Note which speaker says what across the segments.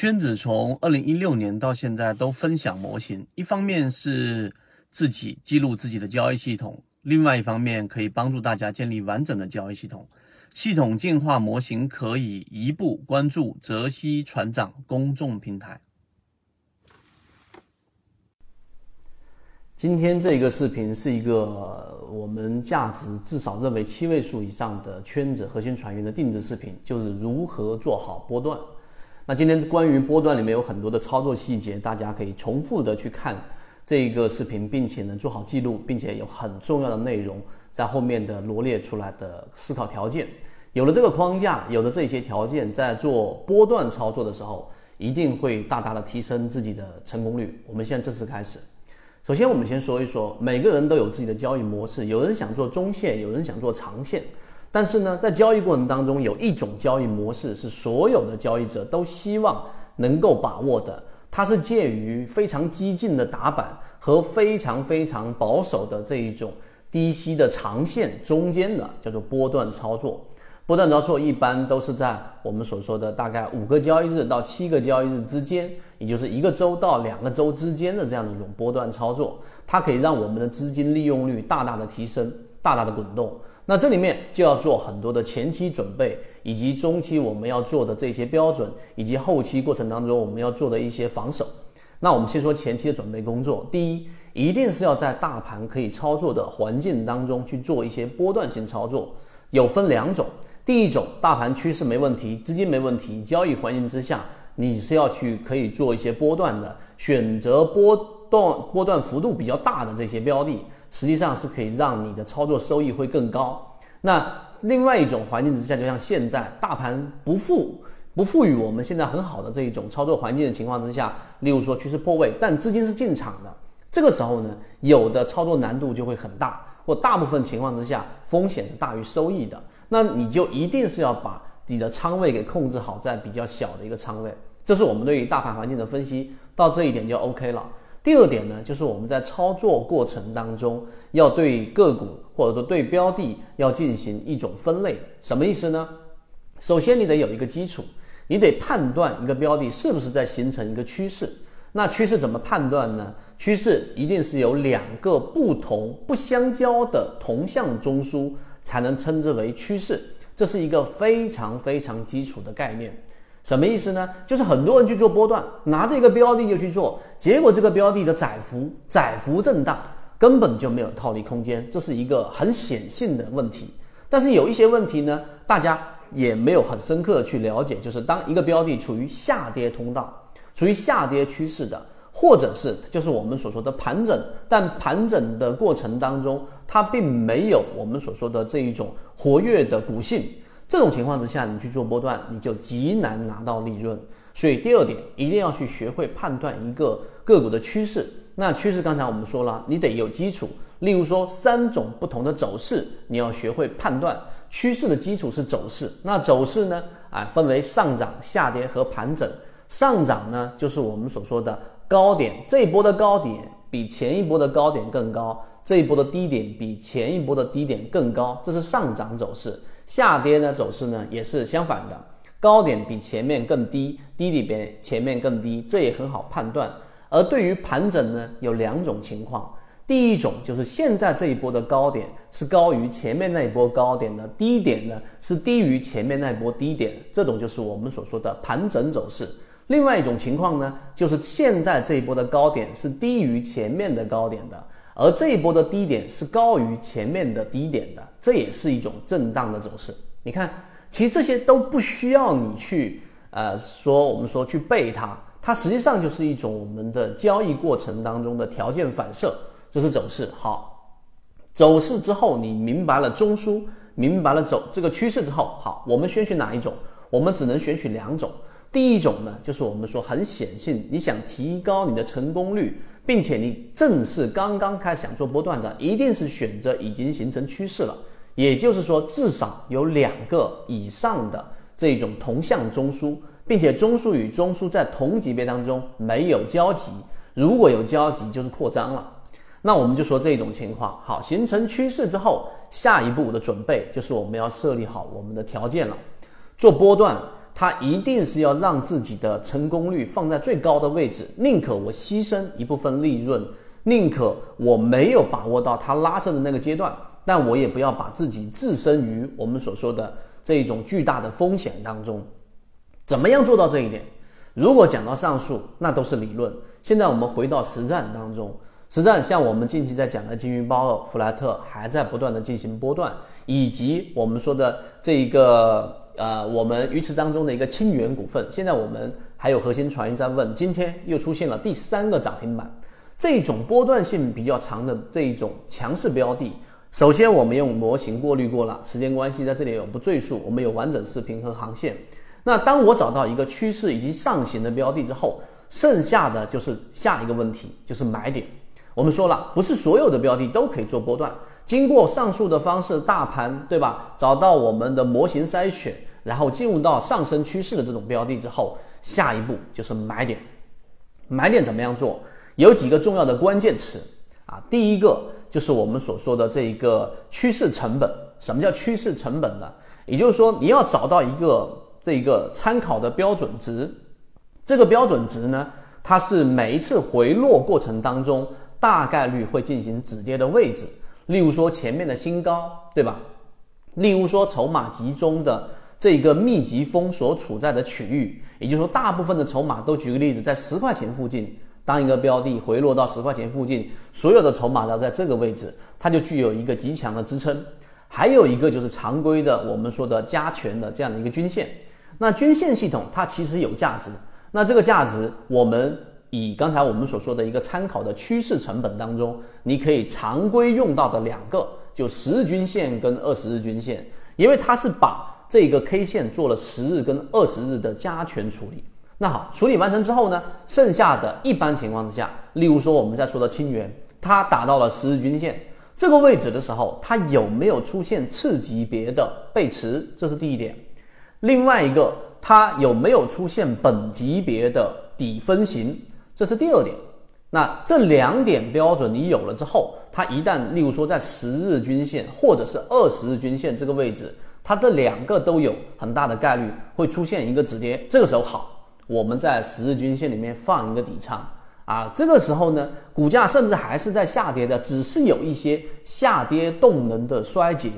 Speaker 1: 圈子从二零一六年到现在都分享模型，一方面是自己记录自己的交易系统，另外一方面可以帮助大家建立完整的交易系统。系统进化模型可以一步关注泽西船长公众平台。今天这个视频是一个我们价值至少认为七位数以上的圈子核心船员的定制视频，就是如何做好波段。那今天关于波段里面有很多的操作细节，大家可以重复的去看这一个视频，并且呢做好记录，并且有很重要的内容在后面的罗列出来的思考条件。有了这个框架，有了这些条件，在做波段操作的时候，一定会大大的提升自己的成功率。我们现在正式开始。首先，我们先说一说，每个人都有自己的交易模式，有人想做中线，有人想做长线。但是呢，在交易过程当中，有一种交易模式是所有的交易者都希望能够把握的，它是介于非常激进的打板和非常非常保守的这一种低吸的长线中间的，叫做波段操作。波段操作一般都是在我们所说的大概五个交易日到七个交易日之间，也就是一个周到两个周之间的这样的一种波段操作，它可以让我们的资金利用率大大的提升，大大的滚动。那这里面就要做很多的前期准备，以及中期我们要做的这些标准，以及后期过程当中我们要做的一些防守。那我们先说前期的准备工作，第一，一定是要在大盘可以操作的环境当中去做一些波段性操作，有分两种。第一种大盘趋势没问题，资金没问题，交易环境之下，你是要去可以做一些波段的，选择波段波段幅度比较大的这些标的，实际上是可以让你的操作收益会更高。那另外一种环境之下，就像现在大盘不富不赋予我们现在很好的这一种操作环境的情况之下，例如说趋势破位，但资金是进场的，这个时候呢，有的操作难度就会很大，或大部分情况之下，风险是大于收益的。那你就一定是要把你的仓位给控制好，在比较小的一个仓位。这是我们对于大盘环境的分析，到这一点就 OK 了。第二点呢，就是我们在操作过程当中，要对个股或者说对标的要进行一种分类。什么意思呢？首先你得有一个基础，你得判断一个标的是不是在形成一个趋势。那趋势怎么判断呢？趋势一定是有两个不同不相交的同向中枢。才能称之为趋势，这是一个非常非常基础的概念。什么意思呢？就是很多人去做波段，拿着一个标的就去做，结果这个标的的窄幅窄幅震荡，根本就没有套利空间，这是一个很显性的问题。但是有一些问题呢，大家也没有很深刻的去了解，就是当一个标的处于下跌通道，处于下跌趋势的。或者是就是我们所说的盘整，但盘整的过程当中，它并没有我们所说的这一种活跃的股性。这种情况之下，你去做波段，你就极难拿到利润。所以第二点，一定要去学会判断一个个股的趋势。那趋势刚才我们说了，你得有基础。例如说三种不同的走势，你要学会判断趋势的基础是走势。那走势呢？啊，分为上涨、下跌和盘整。上涨呢，就是我们所说的。高点这一波的高点比前一波的高点更高，这一波的低点比前一波的低点更高，这是上涨走势。下跌呢走势呢也是相反的，高点比前面更低，低点比前面更低，这也很好判断。而对于盘整呢，有两种情况，第一种就是现在这一波的高点是高于前面那一波高点的，低点呢是低于前面那一波低点，这种就是我们所说的盘整走势。另外一种情况呢，就是现在这一波的高点是低于前面的高点的，而这一波的低点是高于前面的低点的，这也是一种震荡的走势。你看，其实这些都不需要你去呃说，我们说去背它，它实际上就是一种我们的交易过程当中的条件反射，这是走势。好，走势之后你明白了中枢，明白了走这个趋势之后，好，我们选取哪一种？我们只能选取两种。第一种呢，就是我们说很显性，你想提高你的成功率，并且你正是刚刚开始想做波段的，一定是选择已经形成趋势了，也就是说至少有两个以上的这种同向中枢，并且中枢与中枢在同级别当中没有交集，如果有交集就是扩张了。那我们就说这种情况，好，形成趋势之后，下一步的准备就是我们要设立好我们的条件了，做波段。他一定是要让自己的成功率放在最高的位置，宁可我牺牲一部分利润，宁可我没有把握到它拉升的那个阶段，但我也不要把自己置身于我们所说的这一种巨大的风险当中。怎么样做到这一点？如果讲到上述，那都是理论。现在我们回到实战当中，实战像我们近期在讲的金鱼包、弗莱特还在不断的进行波段，以及我们说的这一个。呃，我们鱼池当中的一个清源股份，现在我们还有核心传音在问，今天又出现了第三个涨停板，这种波段性比较长的这一种强势标的，首先我们用模型过滤过了，时间关系在这里我不赘述，我们有完整视频和航线。那当我找到一个趋势以及上行的标的之后，剩下的就是下一个问题，就是买点。我们说了，不是所有的标的都可以做波段，经过上述的方式，大盘对吧？找到我们的模型筛选。然后进入到上升趋势的这种标的之后，下一步就是买点。买点怎么样做？有几个重要的关键词啊。第一个就是我们所说的这一个趋势成本。什么叫趋势成本呢？也就是说，你要找到一个这一个参考的标准值。这个标准值呢，它是每一次回落过程当中大概率会进行止跌的位置。例如说前面的新高，对吧？例如说筹码集中的。这个密集风所处在的区域，也就是说，大部分的筹码都举个例子，在十块钱附近。当一个标的回落到十块钱附近，所有的筹码都在这个位置，它就具有一个极强的支撑。还有一个就是常规的，我们说的加权的这样的一个均线。那均线系统它其实有价值。那这个价值，我们以刚才我们所说的一个参考的趋势成本当中，你可以常规用到的两个，就十日均线跟二十日均线，因为它是把。这个 K 线做了十日跟二十日的加权处理，那好，处理完成之后呢，剩下的一般情况之下，例如说我们在说的清源，它达到了十日均线这个位置的时候，它有没有出现次级别的背驰？这是第一点。另外一个，它有没有出现本级别的底分型？这是第二点。那这两点标准你有了之后，它一旦例如说在十日均线或者是二十日均线这个位置。它这两个都有很大的概率会出现一个止跌，这个时候好，我们在十日均线里面放一个底仓啊，这个时候呢，股价甚至还是在下跌的，只是有一些下跌动能的衰竭，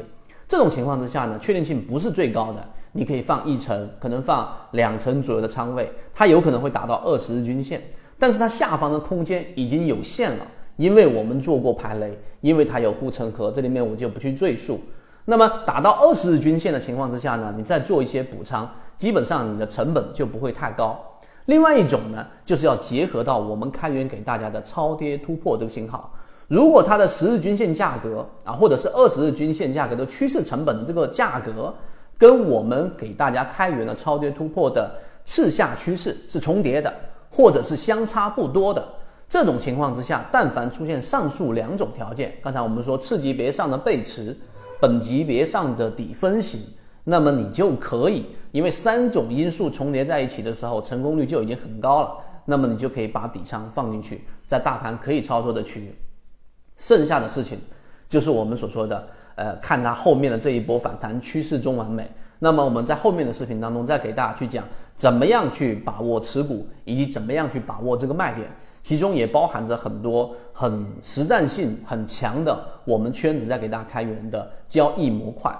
Speaker 1: 这种情况之下呢，确定性不是最高的，你可以放一层，可能放两层左右的仓位，它有可能会达到二十日均线，但是它下方的空间已经有限了，因为我们做过排雷，因为它有护城河，这里面我就不去赘述。那么打到二十日均线的情况之下呢，你再做一些补仓，基本上你的成本就不会太高。另外一种呢，就是要结合到我们开源给大家的超跌突破这个信号。如果它的十日均线价格啊，或者是二十日均线价格的趋势成本的这个价格，跟我们给大家开源的超跌突破的次下趋势是重叠的，或者是相差不多的这种情况之下，但凡出现上述两种条件，刚才我们说次级别上的背驰。本级别上的底分型，那么你就可以，因为三种因素重叠在一起的时候，成功率就已经很高了。那么你就可以把底仓放进去，在大盘可以操作的区域。剩下的事情就是我们所说的，呃，看它后面的这一波反弹趋势中完美。那么我们在后面的视频当中再给大家去讲，怎么样去把握持股，以及怎么样去把握这个卖点。其中也包含着很多很实战性很强的我们圈子在给大家开源的交易模块，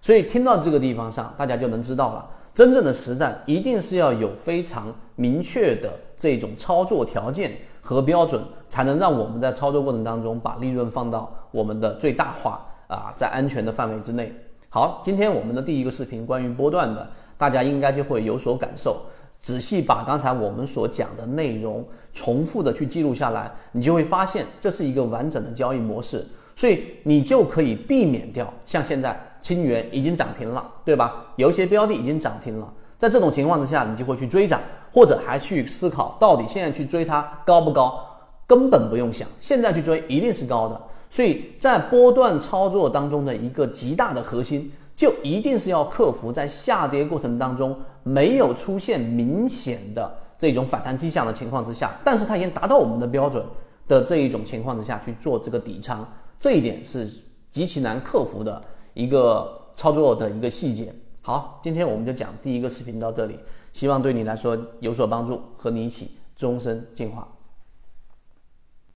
Speaker 1: 所以听到这个地方上，大家就能知道了，真正的实战一定是要有非常明确的这种操作条件和标准，才能让我们在操作过程当中把利润放到我们的最大化啊，在安全的范围之内。好，今天我们的第一个视频关于波段的，大家应该就会有所感受。仔细把刚才我们所讲的内容重复的去记录下来，你就会发现这是一个完整的交易模式，所以你就可以避免掉像现在清源已经涨停了，对吧？有一些标的已经涨停了，在这种情况之下，你就会去追涨，或者还去思考到底现在去追它高不高？根本不用想，现在去追一定是高的。所以在波段操作当中的一个极大的核心。就一定是要克服在下跌过程当中没有出现明显的这种反弹迹象的情况之下，但是它已经达到我们的标准的这一种情况之下去做这个底仓，这一点是极其难克服的一个操作的一个细节好，今天我们就讲第一个视频到这里，希望对你来说有所帮助，和你一起终身进化。